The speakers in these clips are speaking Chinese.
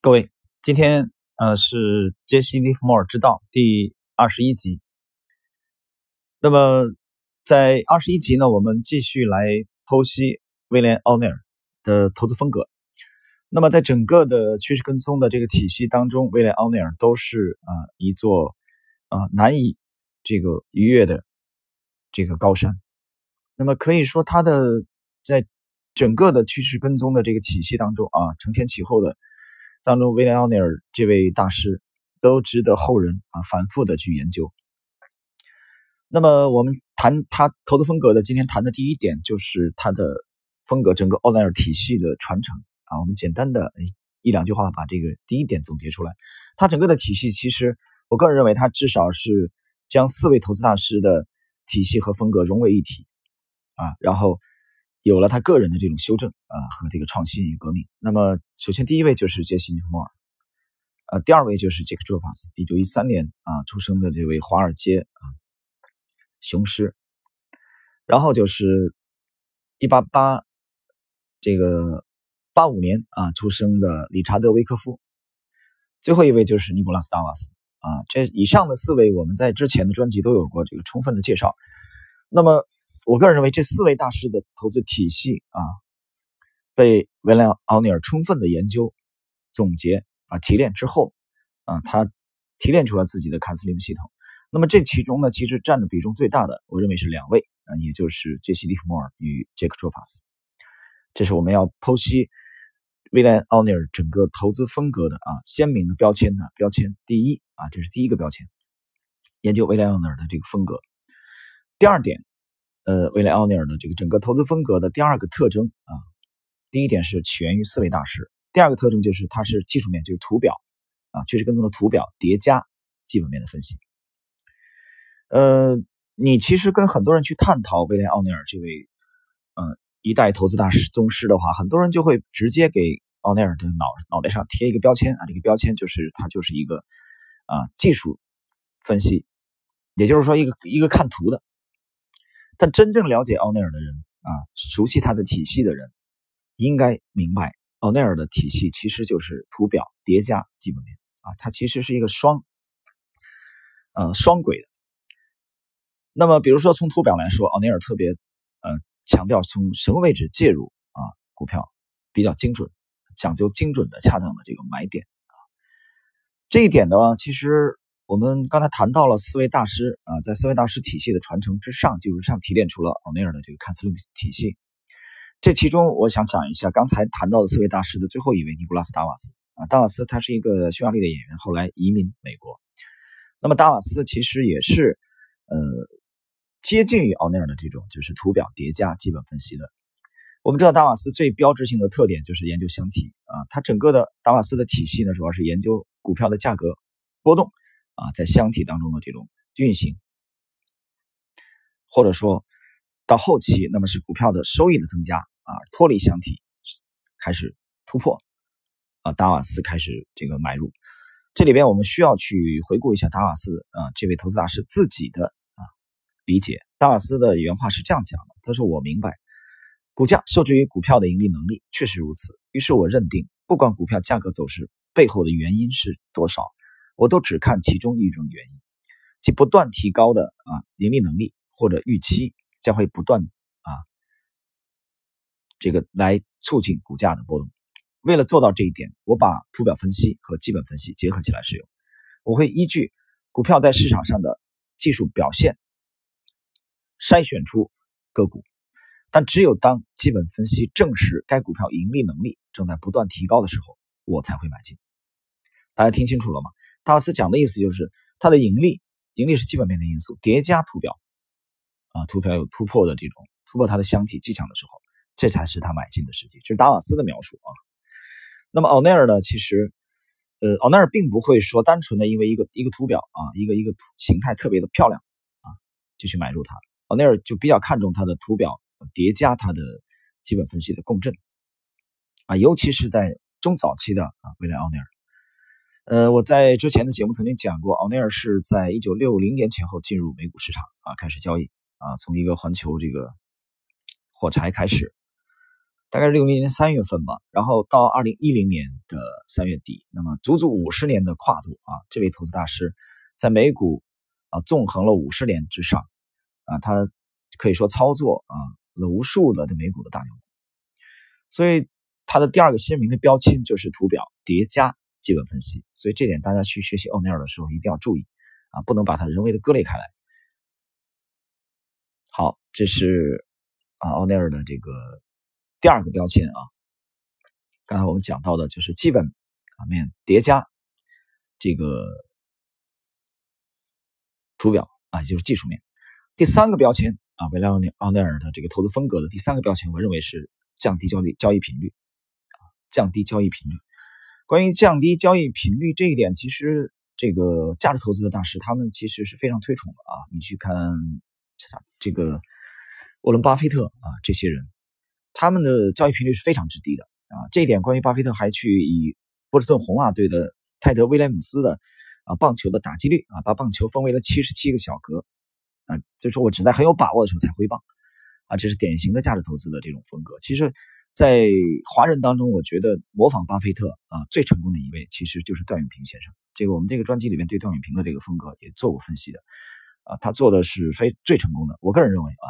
各位，今天呃是杰西·利弗莫尔之道第二十一集。那么在二十一集呢，我们继续来剖析威廉·奥尼尔的投资风格。那么在整个的趋势跟踪的这个体系当中，威廉·奥尼尔都是啊一座啊难以这个逾越的这个高山。那么可以说，他的在整个的趋势跟踪的这个体系当中啊，承前启后的。当中，威廉·奥尼尔这位大师都值得后人啊反复的去研究。那么，我们谈他投资风格的，今天谈的第一点就是他的风格，整个奥尼尔体系的传承啊。我们简单的一两句话把这个第一点总结出来。他整个的体系，其实我个人认为，他至少是将四位投资大师的体系和风格融为一体啊，然后。有了他个人的这种修正啊和这个创新与革命。那么，首先第一位就是杰西·尼弗莫尔，呃，第二位就是杰克·卓法斯，一九一三年啊出生的这位华尔街啊雄狮。然后就是一八八这个八五年啊出生的理查德·维克夫。最后一位就是尼古拉斯·达瓦斯啊。这以上的四位，我们在之前的专辑都有过这个充分的介绍。那么。我个人认为，这四位大师的投资体系啊，被威廉·奥尼尔充分的研究、总结啊、提炼之后啊，他提炼出了自己的卡斯利姆系统。那么这其中呢，其实占的比重最大的，我认为是两位啊，也就是杰西·利弗莫尔与杰克·卓法斯。这是我们要剖析威廉·奥尼尔整个投资风格的啊鲜明的标签的标签。第一啊，这是第一个标签，研究威廉·奥尼尔的这个风格。第二点。呃，威廉·奥尼尔的这个整个投资风格的第二个特征啊，第一点是起源于四位大师，第二个特征就是它是技术面，就是图表啊，确实跟踪的图表叠加基本面的分析。呃，你其实跟很多人去探讨威廉·奥尼尔这位呃一代投资大师宗师的话，很多人就会直接给奥尼尔的脑脑袋上贴一个标签啊，这个标签就是他就是一个啊技术分析，也就是说一个一个看图的。但真正了解奥内尔的人啊，熟悉他的体系的人，应该明白奥内尔的体系其实就是图表叠加基本面啊，它其实是一个双，呃双轨的。那么，比如说从图表来说，奥内尔特别呃强调从什么位置介入啊，股票比较精准，讲究精准的、恰当的这个买点啊。这一点呢，其实。我们刚才谈到了四位大师啊，在四位大师体系的传承之上，就是上提炼出了奥尼尔的这个看似利体系。这其中，我想讲一下刚才谈到的四位大师的最后一位尼古拉斯达瓦斯啊，达瓦斯他是一个匈牙利的演员，后来移民美国。那么达瓦斯其实也是呃接近于奥尼尔的这种就是图表叠加基本分析的。我们知道达瓦斯最标志性的特点就是研究箱体啊，他整个的达瓦斯的体系呢，主要是研究股票的价格波动。啊，在箱体当中的这种运行，或者说到后期，那么是股票的收益的增加啊，脱离箱体开始突破啊，达瓦斯开始这个买入。这里边我们需要去回顾一下达瓦斯啊这位投资大师自己的啊理解。达瓦斯的原话是这样讲的：他说，我明白股价受制于股票的盈利能力，确实如此。于是我认定，不管股票价格走势背后的原因是多少。我都只看其中一种原因，即不断提高的啊盈利能力或者预期将会不断啊这个来促进股价的波动。为了做到这一点，我把图表分析和基本分析结合起来使用。我会依据股票在市场上的技术表现筛选出个股，但只有当基本分析证实该股票盈利能力正在不断提高的时候，我才会买进。大家听清楚了吗？达瓦斯讲的意思就是，它的盈利，盈利是基本面的因素，叠加图表，啊，图表有突破的这种突破它的箱体迹象的时候，这才是他买进的时机。这是达瓦斯的描述啊。那么奥内尔呢？其实，呃，奥内尔并不会说单纯的因为一个一个图表啊，一个一个形态特别的漂亮啊，就去买入它。奥内尔就比较看重它的图表叠加它的基本分析的共振啊，尤其是在中早期的啊，未来奥内尔。呃，我在之前的节目曾经讲过，奥尼尔是在一九六零年前后进入美股市场啊，开始交易啊，从一个环球这个火柴开始，大概是六零年三月份吧，然后到二零一零年的三月底，那么足足五十年的跨度啊，这位投资大师在美股啊纵横了五十年之上啊，他可以说操作啊了无数的这美股的大牛。股，所以他的第二个鲜明的标签就是图表叠加基本分析，所以这点大家去学习奥尼尔的时候一定要注意啊，不能把它人为的割裂开来。好，这是啊奥尼尔的这个。第二个标签啊，刚才我们讲到的就是基本面叠加这个图表啊，就是技术面。第三个标签啊，维莱奥尼奥内尔的这个投资风格的第三个标签，我认为是降低交易交易频率啊，降低交易频率。关于降低交易频率这一点，其实这个价值投资的大师他们其实是非常推崇的啊。你去看这个沃伦巴菲特啊，这些人。他们的交易频率是非常之低的啊！这一点，关于巴菲特还去以波士顿红袜队的泰德威廉姆斯的啊棒球的打击率啊，把棒球分为了七十七个小格啊，就是说我只在很有把握的时候才挥棒啊，这是典型的价值投资的这种风格。其实，在华人当中，我觉得模仿巴菲特啊最成功的一位其实就是段永平先生。这个我们这个专辑里面对段永平的这个风格也做过分析的啊，他做的是非最成功的。我个人认为啊。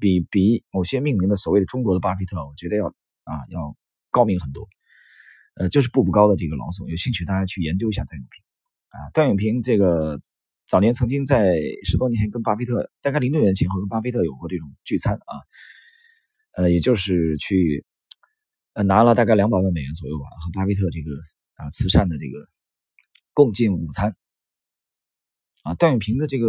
比比某些命名的所谓的中国的巴菲特，我觉得要啊要高明很多，呃，就是步步高的这个老总，有兴趣大家去研究一下段永平啊。段永平这个早年曾经在十多年前跟巴菲特，大概零六年前后跟巴菲特有过这种聚餐啊，呃，也就是去呃拿了大概两百万美元左右吧，和巴菲特这个啊慈善的这个共进午餐啊。段永平的这个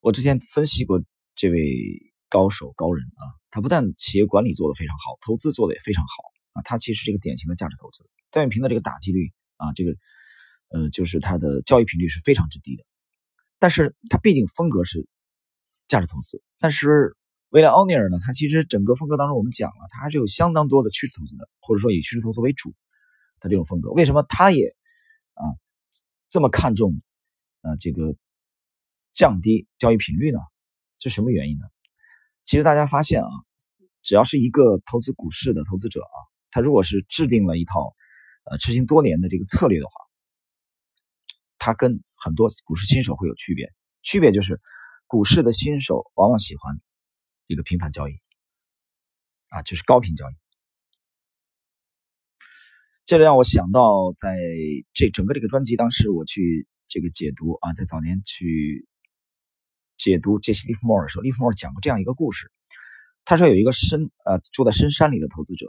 我之前分析过。这位高手高人啊，他不但企业管理做得非常好，投资做得也非常好啊。他其实是一个典型的价值投资。段永平的这个打击率啊，这个呃，就是他的交易频率是非常之低的。但是他毕竟风格是价值投资。但是威廉奥尼尔呢，他其实整个风格当中，我们讲了，他还是有相当多的趋势投资的，或者说以趋势投资为主的这种风格。为什么他也啊这么看重啊这个降低交易频率呢？是什么原因呢？其实大家发现啊，只要是一个投资股市的投资者啊，他如果是制定了一套呃执行多年的这个策略的话，他跟很多股市新手会有区别。区别就是，股市的新手往往喜欢这个频繁交易啊，就是高频交易。这让我想到，在这整个这个专辑当时我去这个解读啊，在早年去。解读杰西·利弗莫尔的时候，利弗莫尔讲过这样一个故事。他说有一个深呃住在深山里的投资者，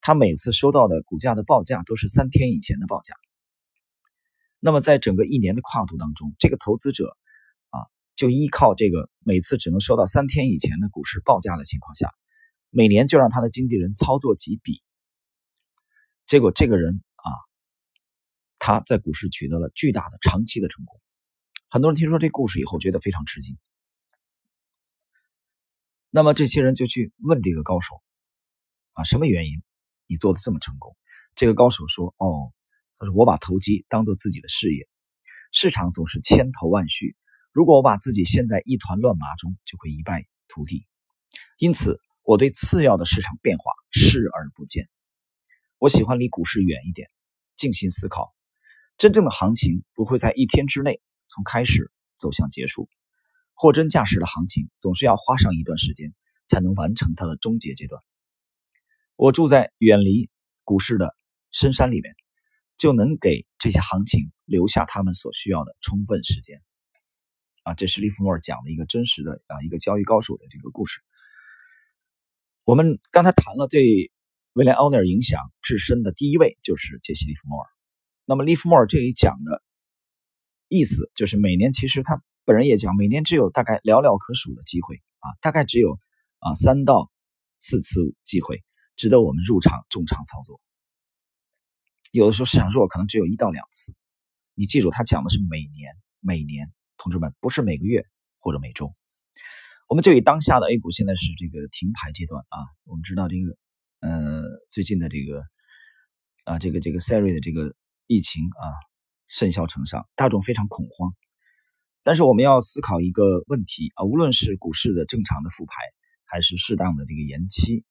他每次收到的股价的报价都是三天以前的报价。那么在整个一年的跨度当中，这个投资者就依靠这个每次只能收到三天以前的股市报价的情况下，每年就让他的经纪人操作几笔。结果这个人啊，他在股市取得了巨大的长期的成功。很多人听说这故事以后，觉得非常吃惊。那么这些人就去问这个高手：“啊，什么原因你做的这么成功？”这个高手说：“哦，他说我把投机当做自己的事业，市场总是千头万绪，如果我把自己陷在一团乱麻中，就会一败涂地。因此，我对次要的市场变化视而不见。我喜欢离股市远一点，静心思考。真正的行情不会在一天之内。”从开始走向结束，货真价实的行情总是要花上一段时间才能完成它的终结阶段。我住在远离股市的深山里面，就能给这些行情留下他们所需要的充分时间。啊，这是利弗莫尔讲的一个真实的啊一个交易高手的这个故事。我们刚才谈了对威廉奥尼尔影响至深的第一位就是杰西利弗莫尔。那么利弗莫尔这里讲的。意思就是每年其实他本人也讲，每年只有大概寥寥可数的机会啊，大概只有啊三到四次机会值得我们入场重仓操作。有的时候市场弱，可能只有一到两次。你记住，他讲的是每年，每年，同志们不是每个月或者每周。我们就以当下的 A 股现在是这个停牌阶段啊，我们知道这个呃最近的这个啊这个这个 Siri 的这个疫情啊。甚嚣尘上，大众非常恐慌。但是我们要思考一个问题啊，无论是股市的正常的复牌，还是适当的这个延期，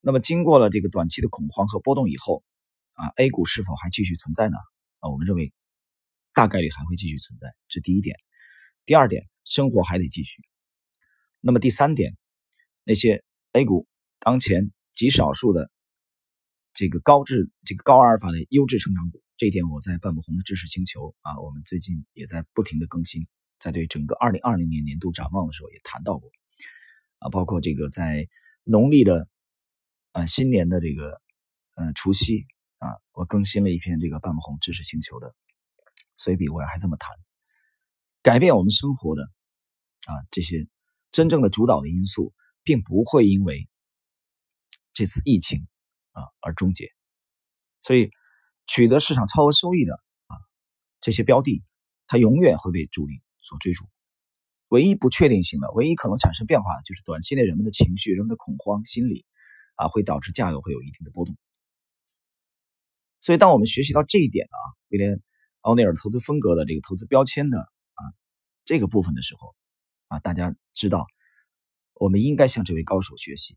那么经过了这个短期的恐慌和波动以后，啊，A 股是否还继续存在呢？啊，我们认为大概率还会继续存在，这第一点。第二点，生活还得继续。那么第三点，那些 A 股当前极少数的这个高质、这个高阿尔法的优质成长股，这一点我在半不红的知识星球啊，我们最近也在不停的更新，在对整个二零二零年年度展望的时候也谈到过，啊，包括这个在农历的。啊，新年的这个，呃，除夕啊，我更新了一篇这个半亩红知识星球的随笔，我还这么谈，改变我们生活的啊这些真正的主导的因素，并不会因为这次疫情啊而终结，所以取得市场超额收益的啊这些标的，它永远会被主力所追逐。唯一不确定性的，唯一可能产生变化的，就是短期内人们的情绪、人们的恐慌心理。啊，会导致价格会有一定的波动，所以当我们学习到这一点啊，威廉·奥内尔投资风格的这个投资标签的啊这个部分的时候，啊，大家知道我们应该向这位高手学习。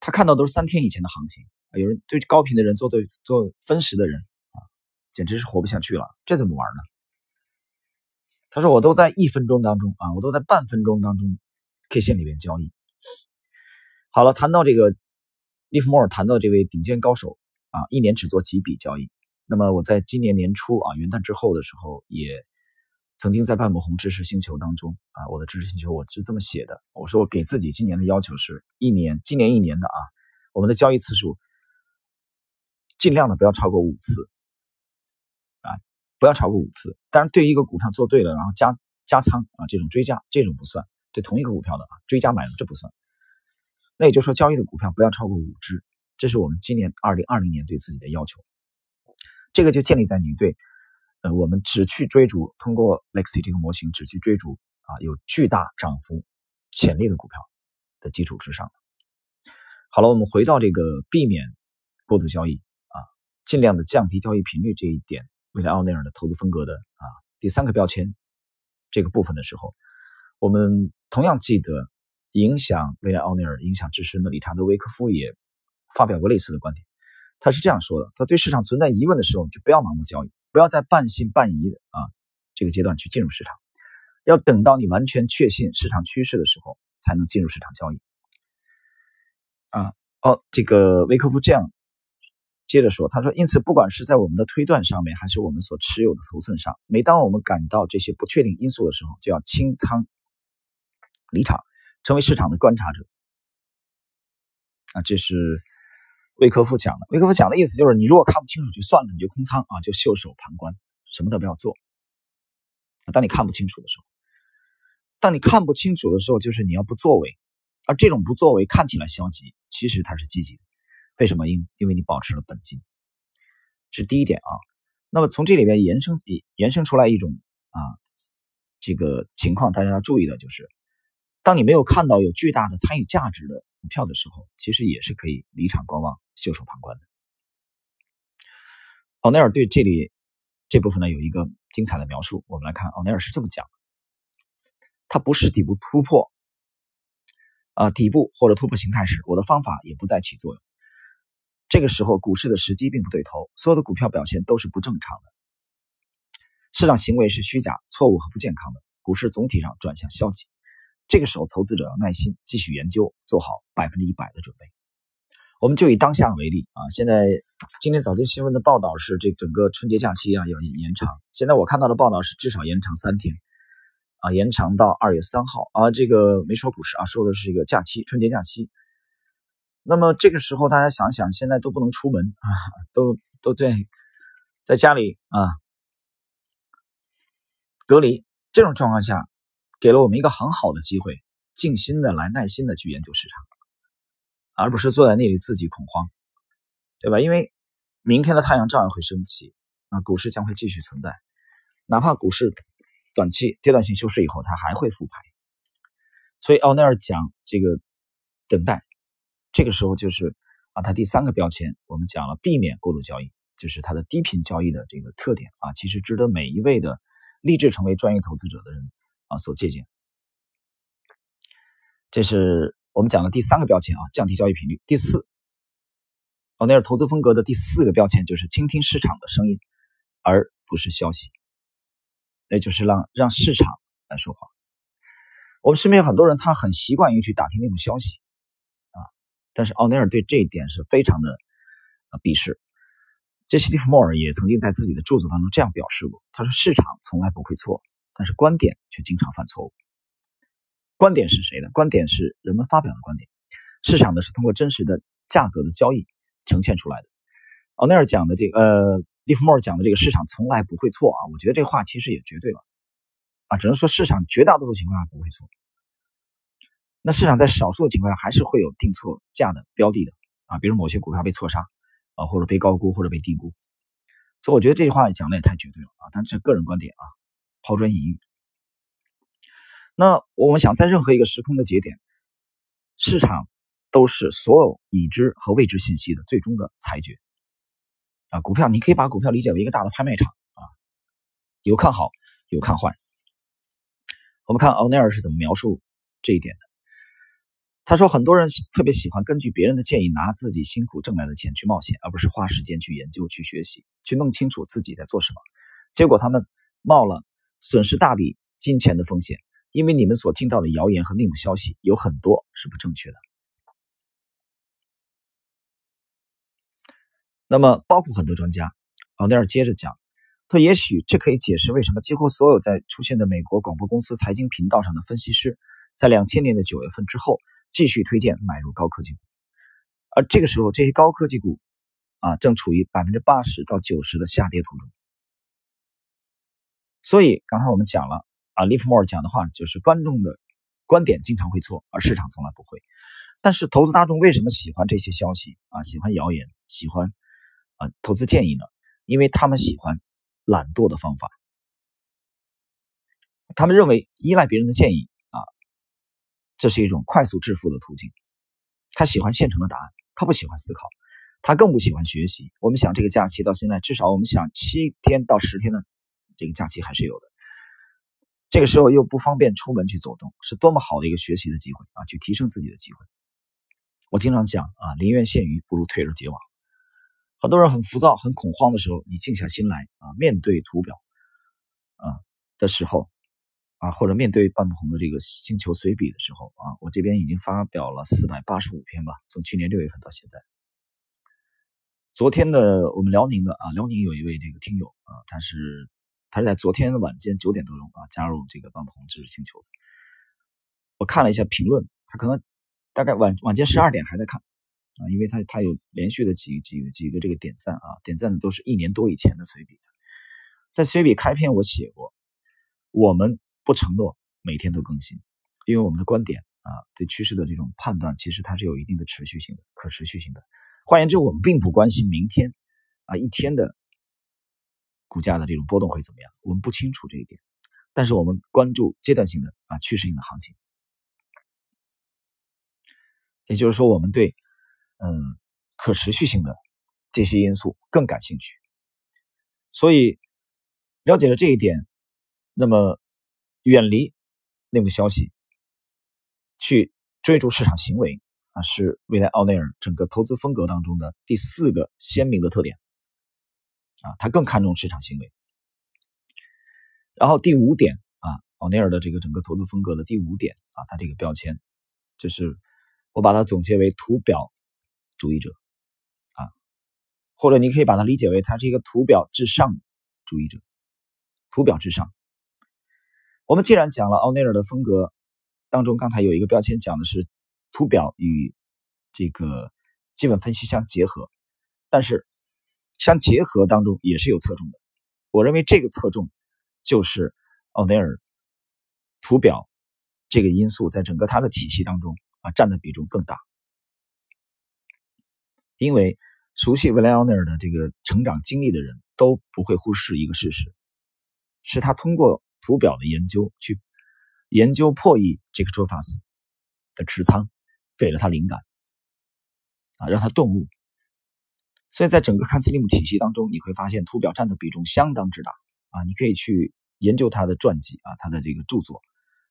他看到都是三天以前的行情啊，有人对高频的人做对做分时的人啊，简直是活不下去了，这怎么玩呢？他说我都在一分钟当中啊，我都在半分钟当中 K 线里面交易。好了，谈到这个。利弗莫尔谈到这位顶尖高手啊，一年只做几笔交易。那么我在今年年初啊，元旦之后的时候，也曾经在半亩红知识星球当中啊，我的知识星球我是这么写的：我说我给自己今年的要求是一年，今年一年的啊，我们的交易次数尽量的不要超过五次啊，不要超过五次。当然，对一个股票做对了，然后加加仓啊，这种追加这种不算；对同一个股票的啊，追加买入这不算。那也就是说，交易的股票不要超过五只，这是我们今年二零二零年对自己的要求。这个就建立在你对，呃，我们只去追逐通过 Lexi 这个模型只去追逐啊有巨大涨幅潜力的股票的基础之上。好了，我们回到这个避免过度交易啊，尽量的降低交易频率这一点，未来奥内尔的投资风格的啊第三个标签这个部分的时候，我们同样记得。影响未来奥尼尔影响至深的理查德·维克夫也发表过类似的观点。他是这样说的：他对市场存在疑问的时候，就不要盲目交易，不要在半信半疑的啊这个阶段去进入市场，要等到你完全确信市场趋势的时候，才能进入市场交易。啊，哦，这个维克夫这样接着说：他说，因此，不管是在我们的推断上面，还是我们所持有的头寸上，每当我们感到这些不确定因素的时候，就要清仓离场。成为市场的观察者啊，这是魏科夫讲的。魏科夫讲的意思就是，你如果看不清楚就算了，你就空仓啊，就袖手旁观，什么都不要做。当你看不清楚的时候，当你看不清楚的时候，就是你要不作为。而这种不作为看起来消极，其实它是积极的。为什么？因因为你保持了本金，这是第一点啊。那么从这里面延伸延伸出来一种啊这个情况，大家要注意的就是。当你没有看到有巨大的参与价值的股票的时候，其实也是可以离场观望、袖手旁观的。奥内尔对这里这部分呢有一个精彩的描述，我们来看，奥内尔是这么讲的：它不是底部突破，啊，底部或者突破形态时，我的方法也不再起作用。这个时候，股市的时机并不对头，所有的股票表现都是不正常的，市场行为是虚假、错误和不健康的，股市总体上转向消极。这个时候，投资者要耐心继续研究，做好百分之一百的准备。我们就以当下为例啊，现在今天早间新闻的报道是，这整个春节假期啊要延长。现在我看到的报道是至少延长三天，啊，延长到二月三号啊。这个没说股市啊，说的是一个假期，春节假期。那么这个时候，大家想想，现在都不能出门啊，都都在在家里啊隔离，这种状况下。给了我们一个很好的机会，静心的来耐心的去研究市场，而不是坐在那里自己恐慌，对吧？因为明天的太阳照样会升起，啊，股市将会继续存在，哪怕股市短期阶段性休市以后，它还会复牌。所以奥内尔讲这个等待，这个时候就是啊，他第三个标签，我们讲了避免过度交易，就是它的低频交易的这个特点啊，其实值得每一位的立志成为专业投资者的人。啊，所借鉴，这是我们讲的第三个标签啊，降低交易频率。第四奥尼尔投资风格的第四个标签就是倾听市场的声音，而不是消息，那就是让让市场来说话。我们身边有很多人，他很习惯于去打听内部消息啊，但是奥尼尔对这一点是非常的啊鄙视。杰西·蒂夫莫尔也曾经在自己的著作当中这样表示过，他说：“市场从来不会错，但是观点却经常犯错误。观点是谁的？观点是人们发表的观点，市场呢是通过真实的价格的交易。”呈现出来的，奥内尔讲的这个，呃，利弗莫尔讲的这个市场从来不会错啊，我觉得这话其实也绝对了，啊，只能说市场绝大多数情况下不会错。那市场在少数的情况下还是会有定错价的标的的啊，比如某些股票被错杀啊，或者被高估或者被低估，所以我觉得这句话讲的也太绝对了啊，但是个人观点啊，抛砖引玉。那我们想在任何一个时空的节点，市场。都是所有已知和未知信息的最终的裁决啊！股票你可以把股票理解为一个大的拍卖场啊，有看好，有看坏。我们看奥尼尔是怎么描述这一点的。他说，很多人特别喜欢根据别人的建议拿自己辛苦挣来的钱去冒险，而不是花时间去研究、去学习、去弄清楚自己在做什么。结果他们冒了损失大笔金钱的风险，因为你们所听到的谣言和内幕消息有很多是不正确的。那么，包括很多专家，奥尼尔接着讲，他也许这可以解释为什么几乎所有在出现的美国广播公司财经频道上的分析师，在两千年的九月份之后，继续推荐买入高科技股，而这个时候，这些高科技股啊，正处于百分之八十到九十的下跌途中。所以，刚才我们讲了啊，利弗莫尔讲的话就是，观众的观点经常会错，而市场从来不会。但是，投资大众为什么喜欢这些消息啊？喜欢谣言，喜欢。啊，投资建议呢？因为他们喜欢懒惰的方法，他们认为依赖别人的建议啊，这是一种快速致富的途径。他喜欢现成的答案，他不喜欢思考，他更不喜欢学习。我们想，这个假期到现在，至少我们想七天到十天的这个假期还是有的。这个时候又不方便出门去走动，是多么好的一个学习的机会啊！去提升自己的机会。我经常讲啊，宁愿陷鱼，不如退而结网。很多人很浮躁、很恐慌的时候，你静下心来啊，面对图表啊的时候啊，或者面对半不红的这个星球随笔的时候啊，我这边已经发表了四百八十五篇吧，从去年六月份到现在。昨天的我们辽宁的啊，辽宁有一位这个听友啊，他是他是在昨天晚间九点多钟啊加入这个半不红知识星球。我看了一下评论，他可能大概晚晚间十二点还在看。啊，因为他他有连续的几几几个这个点赞啊，点赞的都是一年多以前的随笔，在随笔开篇我写过，我们不承诺每天都更新，因为我们的观点啊，对趋势的这种判断其实它是有一定的持续性的、可持续性的。换言之，我们并不关心明天啊一天的股价的这种波动会怎么样，我们不清楚这一点，但是我们关注阶段性的啊趋势性的行情，也就是说，我们对。嗯，可持续性的这些因素更感兴趣，所以了解了这一点，那么远离内幕消息，去追逐市场行为啊，是未来奥内尔整个投资风格当中的第四个鲜明的特点啊，他更看重市场行为。然后第五点啊，奥内尔的这个整个投资风格的第五点啊，他这个标签就是我把它总结为图表。主义者，啊，或者你可以把它理解为，它是一个图表至上主义者。图表至上。我们既然讲了奥内尔的风格当中，刚才有一个标签讲的是图表与这个基本分析相结合，但是相结合当中也是有侧重的。我认为这个侧重就是奥内尔图表这个因素在整个他的体系当中啊占的比重更大。因为熟悉威廉奥内尔的这个成长经历的人都不会忽视一个事实，是他通过图表的研究去研究破译这个 f a s 的持仓，给了他灵感，啊，让他顿悟。所以在整个看斯利姆体系当中，你会发现图表占的比重相当之大啊！你可以去研究他的传记啊，他的这个著作，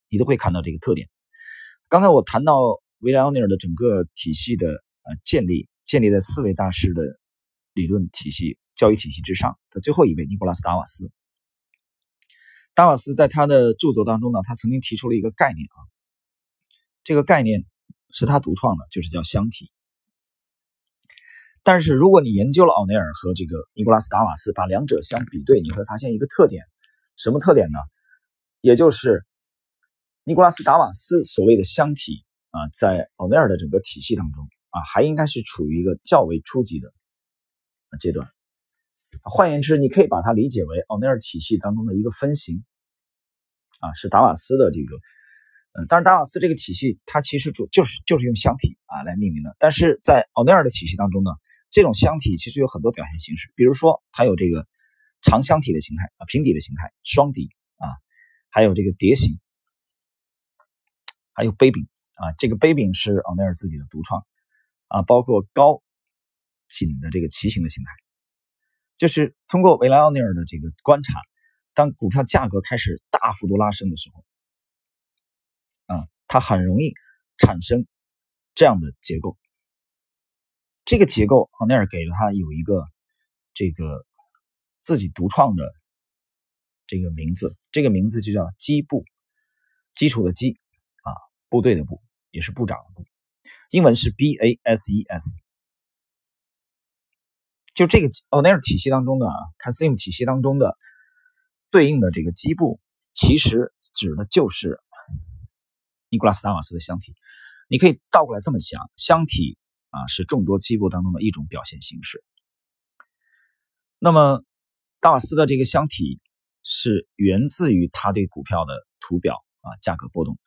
你都会看到这个特点。刚才我谈到维莱奥尼尔的整个体系的呃建立。建立在四位大师的理论体系、教育体系之上的最后一位尼古拉斯·达瓦斯。达瓦斯在他的著作当中呢，他曾经提出了一个概念啊，这个概念是他独创的，就是叫箱体。但是如果你研究了奥内尔和这个尼古拉斯·达瓦斯，把两者相比对，你会发现一个特点，什么特点呢？也就是尼古拉斯·达瓦斯所谓的箱体啊，在奥内尔的整个体系当中啊，还应该是处于一个较为初级的阶段。换言之，你可以把它理解为奥内尔体系当中的一个分型啊，是达瓦斯的这个。嗯，当然，达瓦斯这个体系它其实主就是就是用箱体啊来命名的。但是在奥内尔的体系当中呢，这种箱体其实有很多表现形式，比如说它有这个长箱体的形态啊，平底的形态，双底啊。还有这个蝶形，还有杯柄啊，这个杯柄是奥内尔自己的独创啊，包括高紧的这个旗形的形态，就是通过维莱奥尼尔的这个观察，当股票价格开始大幅度拉升的时候，啊，它很容易产生这样的结构。这个结构，奥内尔给了他有一个这个自己独创的。这个名字，这个名字就叫基部，基础的基啊，部队的部，也是部长的部，英文是 B A S E S。就这个奥内尔体系当中的看 s l i m 体系当中的对应的这个基部，其实指的就是尼古拉斯达瓦斯的箱体。你可以倒过来这么想，箱体啊是众多机构当中的一种表现形式。那么达瓦斯的这个箱体。是源自于他对股票的图表啊，价格波动。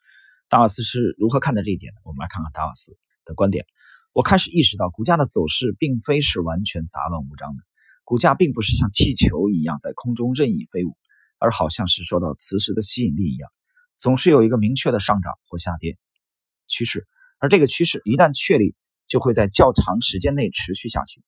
达瓦斯是如何看待这一点的？我们来看看达瓦斯的观点。我开始意识到，股价的走势并非是完全杂乱无章的，股价并不是像气球一样在空中任意飞舞，而好像是受到磁石的吸引力一样，总是有一个明确的上涨或下跌趋势。而这个趋势一旦确立，就会在较长时间内持续下去。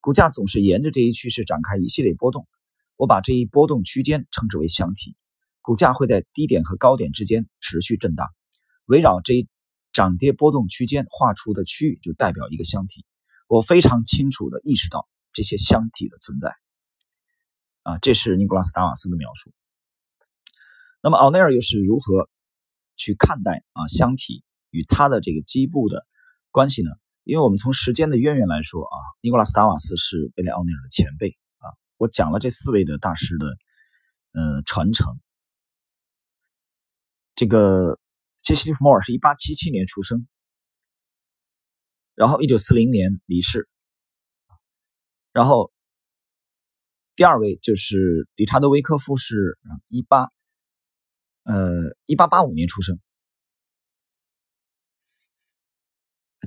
股价总是沿着这一趋势展开一系列波动。我把这一波动区间称之为箱体，股价会在低点和高点之间持续震荡，围绕这一涨跌波动区间画出的区域就代表一个箱体。我非常清楚地意识到这些箱体的存在。啊，这是尼古拉斯·达瓦斯的描述。那么奥内尔又是如何去看待啊箱体与它的这个基部的关系呢？因为我们从时间的渊源来说啊，尼古拉斯·达瓦斯是威廉·奥尼尔的前辈啊。我讲了这四位的大师的，呃，传承。这个杰西·利弗莫尔是一八七七年出生，然后一九四零年离世。然后第二位就是理查德·维科夫，是一八，呃，一八八五年出生，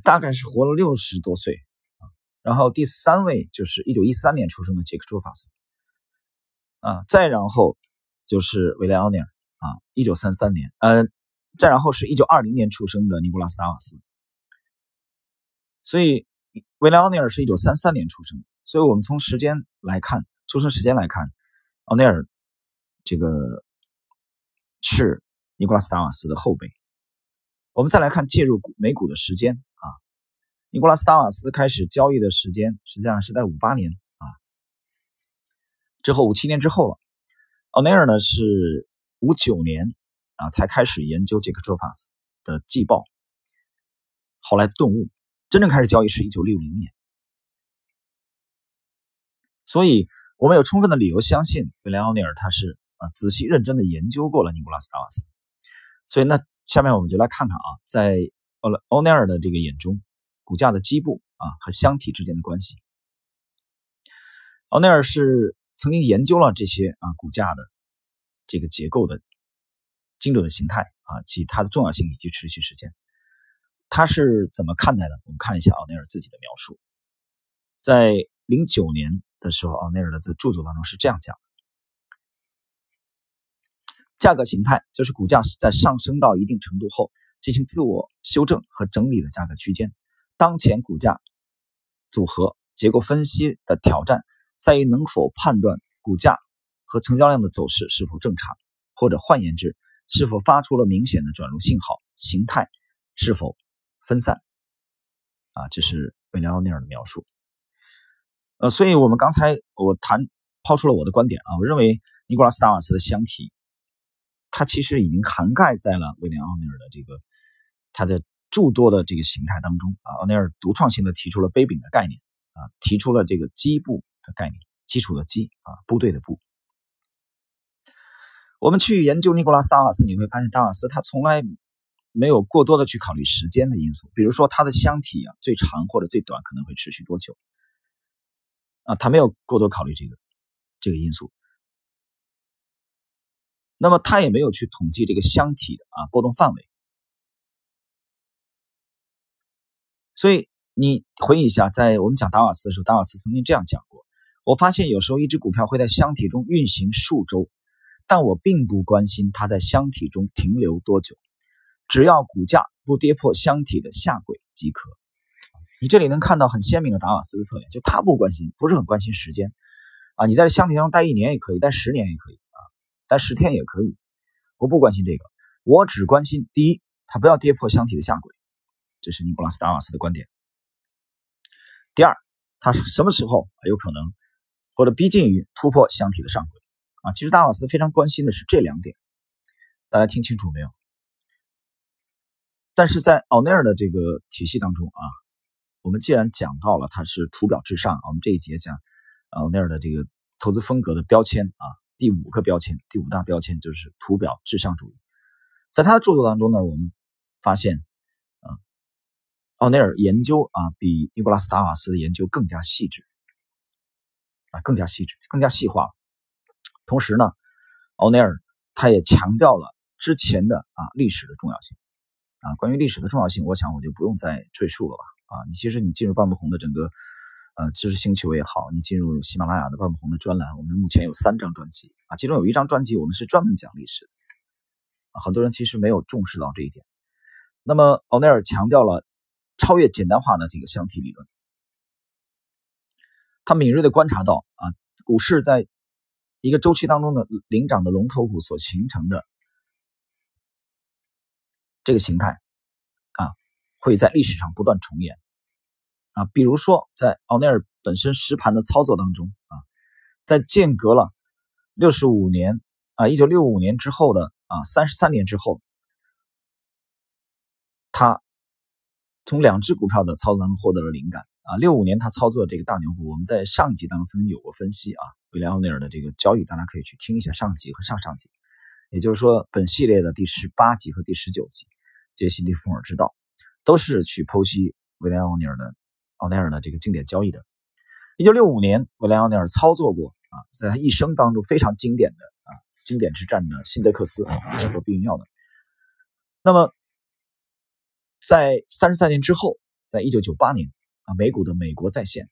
大概是活了六十多岁啊。然后第三位就是一九一三年出生的杰克·朱法斯，啊，再然后就是维莱奥尼尔，啊，一九三三年，呃，再然后是一九二零年出生的尼古拉斯·达瓦斯，所以维莱奥尼尔是一九三三年出生，所以我们从时间来看，出生时间来看，奥尼尔这个是尼古拉斯·达瓦斯的后辈。我们再来看介入美股的时间。尼古拉斯·达瓦斯开始交易的时间实际上是在五八年啊，之后五七年之后了。奥内尔呢是五九年啊才开始研究杰克·卓法斯的季报，后来顿悟，真正开始交易是一九六零年。所以我们有充分的理由相信，威廉·奥尼尔他是啊仔细认真的研究过了尼古拉斯·达瓦斯。所以那下面我们就来看看啊，在奥奥内尔的这个眼中。股价的基部啊和箱体之间的关系，奥内尔是曾经研究了这些啊股价的这个结构的精准的形态啊及它的重要性以及持续时间。他是怎么看待的？我们看一下奥内尔自己的描述。在零九年的时候，奥内尔的在著作当中是这样讲的：价格形态就是股价在上升到一定程度后进行自我修正和整理的价格区间。当前股价组合结构分析的挑战在于能否判断股价和成交量的走势是否正常，或者换言之，是否发出了明显的转入信号，形态是否分散。啊，这是威廉奥尼尔的描述。呃，所以我们刚才我谈抛出了我的观点啊，我认为尼古拉斯达瓦斯的箱体，它其实已经涵盖在了威廉奥尼尔的这个他的诸多的这个形态当中啊。奥尼尔独创性的提出了杯柄的概念啊，提出了这个基部的概念，基础的基啊，部队的部。我们去研究尼古拉斯达瓦斯，你会发现达瓦斯他从来没有过多的去考虑时间的因素，比如说它的箱体啊，最长或者最短可能会持续多久。啊，他没有过多考虑这个这个因素，那么他也没有去统计这个箱体的啊波动范围，所以你回忆一下，在我们讲达瓦斯的时候，达瓦斯曾经这样讲过：我发现有时候一只股票会在箱体中运行数周，但我并不关心它在箱体中停留多久，只要股价不跌破箱体的下轨即可。你这里能看到很鲜明的达瓦斯的特点，就他不关心，不是很关心时间，啊，你在箱体上待一年也可以，待十年也可以啊，待十天也可以，我不关心这个，我只关心第一，它不要跌破箱体的下轨，这是尼古拉斯达瓦斯的观点。第二，他是什么时候有可能或者逼近于突破箱体的上轨啊？其实达瓦斯非常关心的是这两点，大家听清楚没有？但是在奥内尔的这个体系当中啊。我们既然讲到了他是图表至上，我们这一节讲奥尼尔的这个投资风格的标签啊，第五个标签，第五大标签就是图表至上主义。在他的著作当中呢，我们发现，奥尼尔研究啊比尼古拉斯达瓦斯的研究更加细致啊，更加细致，更加细化。同时呢，奥尼尔他也强调了之前的啊历史的重要性啊。关于历史的重要性，我想我就不用再赘述了吧。啊，你其实你进入半不红的整个，呃，知识星球也好，你进入喜马拉雅的半不红的专栏，我们目前有三张专辑啊，其中有一张专辑我们是专门讲历史，啊，很多人其实没有重视到这一点。那么奥内尔强调了超越简单化的这个箱体理论，他敏锐的观察到啊，股市在一个周期当中的领涨的龙头股所形成的这个形态啊。会在历史上不断重演，啊，比如说在奥尼尔本身实盘的操作当中啊，在间隔了六十五年啊，一九六五年之后的啊三十三年之后，他从两只股票的操作当中获得了灵感啊。六五年他操作这个大牛股，我们在上一集当中曾经有过分析啊，威廉奥尼尔的这个交易，大家可以去听一下上集和上上集，也就是说本系列的第十八集和第十九集，杰西·利弗尔之道。都是去剖析威廉奥尼尔的奥尼尔的这个经典交易的。一九六五年，威廉奥尼尔操作过啊，在他一生当中非常经典的啊经典之战的辛德克斯啊，做避孕药的。那么，在三十三年之后，在一九九八年啊，美股的美国在线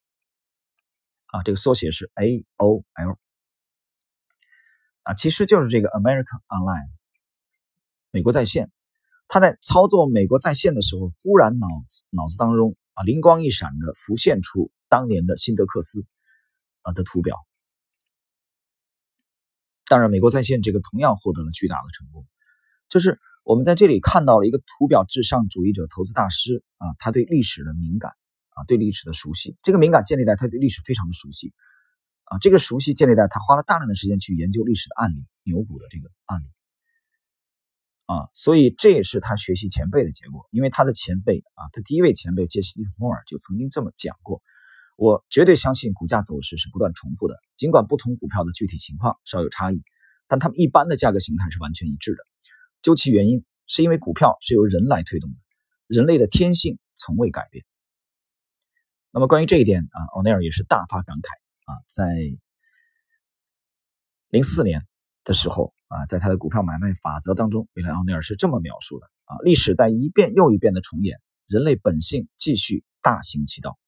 啊，这个缩写是 AOL 啊，其实就是这个 America Online 美国在线。他在操作美国在线的时候，忽然脑子脑子当中啊灵光一闪的浮现出当年的辛德克斯啊的图表。当然，美国在线这个同样获得了巨大的成功。就是我们在这里看到了一个图表至上主义者投资大师啊，他对历史的敏感啊，对历史的熟悉。这个敏感建立在他对历史非常的熟悉啊，这个熟悉建立在他花了大量的时间去研究历史的案例，牛股的这个案例。啊，所以这也是他学习前辈的结果，因为他的前辈啊，他第一位前辈杰西·利弗莫尔就曾经这么讲过：我绝对相信股价走势是不断重复的，尽管不同股票的具体情况稍有差异，但他们一般的价格形态是完全一致的。究其原因，是因为股票是由人来推动的，人类的天性从未改变。那么关于这一点啊，奥内尔也是大发感慨啊，在零四年的时候。啊，在他的股票买卖法则当中，原来奥尼尔是这么描述的：啊，历史在一遍又一遍的重演，人类本性继续大行其道。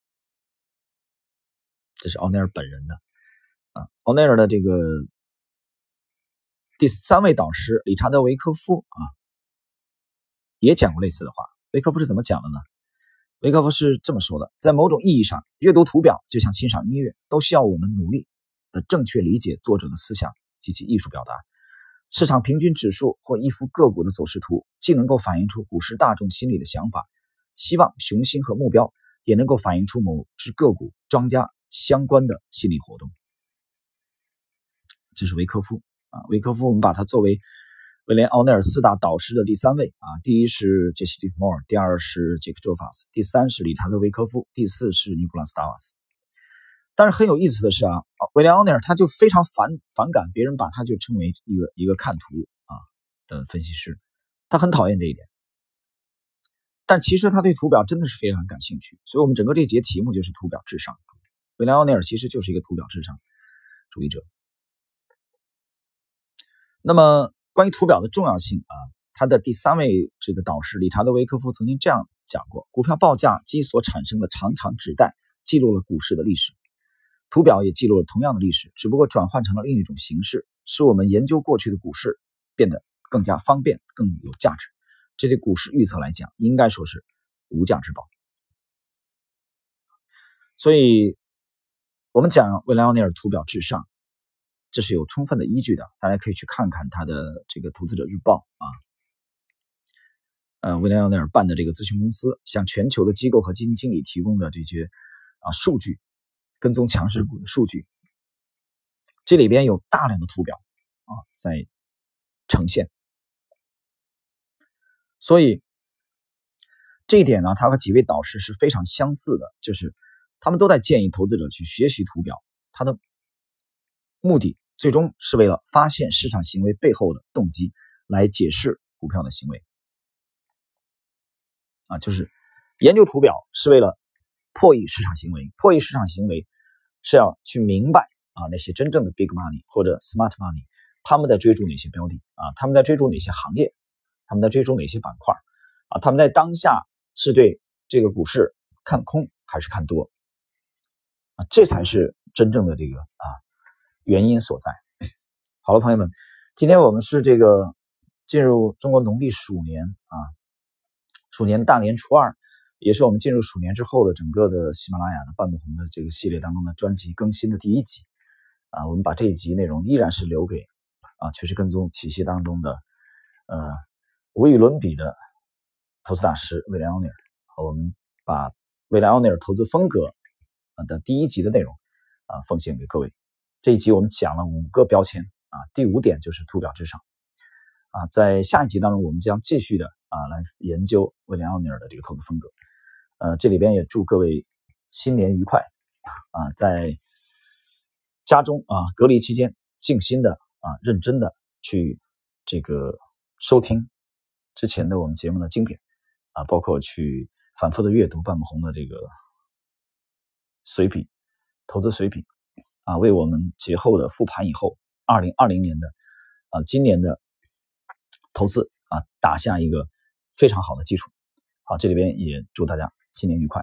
这是奥尼尔本人的。啊，奥尼尔的这个第三位导师理查德维科夫啊，也讲过类似的话。维科夫是怎么讲的呢？维科夫是这么说的：在某种意义上，阅读图表就像欣赏音乐，都需要我们努力的正确理解作者的思想及其艺术表达。市场平均指数或一幅个股的走势图，既能够反映出股市大众心理的想法、希望、雄心和目标，也能够反映出某只个股庄家相关的心理活动。这是维科夫啊，维科夫我们把它作为威廉奥内尔四大导师的第三位啊，第一是杰西·蒂夫莫尔，第二是杰克·卓法斯，第三是理查德·维科夫，第四是尼古拉斯·达瓦斯。但是很有意思的是啊，威廉奥内尔他就非常反反感别人把他就称为一个一个看图啊的分析师，他很讨厌这一点。但其实他对图表真的是非常感兴趣，所以我们整个这节题目就是图表至上。威廉奥内尔其实就是一个图表至上主义者。那么关于图表的重要性啊，他的第三位这个导师理查德维科夫曾经这样讲过：股票报价机所产生的长长纸带记录了股市的历史。图表也记录了同样的历史，只不过转换成了另一种形式，使我们研究过去的股市变得更加方便、更有价值。这对股市预测来讲，应该说是无价之宝。所以，我们讲威廉奥尼尔图表至上，这是有充分的依据的。大家可以去看看他的这个《投资者日报》啊，呃，威廉奥尼尔办的这个咨询公司向全球的机构和基金经理提供的这些啊数据。跟踪强势股的数据，这里边有大量的图表啊在呈现，所以这一点呢，他和几位导师是非常相似的，就是他们都在建议投资者去学习图表，他的目的最终是为了发现市场行为背后的动机，来解释股票的行为啊，就是研究图表是为了。破译市场行为，破译市场行为是要去明白啊那些真正的 big money 或者 smart money，他们在追逐哪些标的啊？他们在追逐哪些行业？他们在追逐哪些板块？啊？他们在当下是对这个股市看空还是看多？啊，这才是真正的这个啊原因所在。好了，朋友们，今天我们是这个进入中国农历鼠年啊，鼠年大年初二。也是我们进入鼠年之后的整个的喜马拉雅的半亩红的这个系列当中的专辑更新的第一集啊，我们把这一集内容依然是留给啊趋势跟踪体系当中的呃无与伦比的投资大师威廉奥尼尔。我们把威廉奥尼尔投资风格啊的第一集的内容啊奉献给各位。这一集我们讲了五个标签啊，第五点就是图表至上啊，在下一集当中我们将继续的啊来研究威廉奥尼尔的这个投资风格。呃，这里边也祝各位新年愉快啊！在家中啊隔离期间，静心的啊认真的去这个收听之前的我们节目的经典啊，包括去反复的阅读半亩红的这个随笔、投资随笔啊，为我们节后的复盘以后，二零二零年的啊今年的投资啊打下一个非常好的基础。好，这里边也祝大家。新年愉快！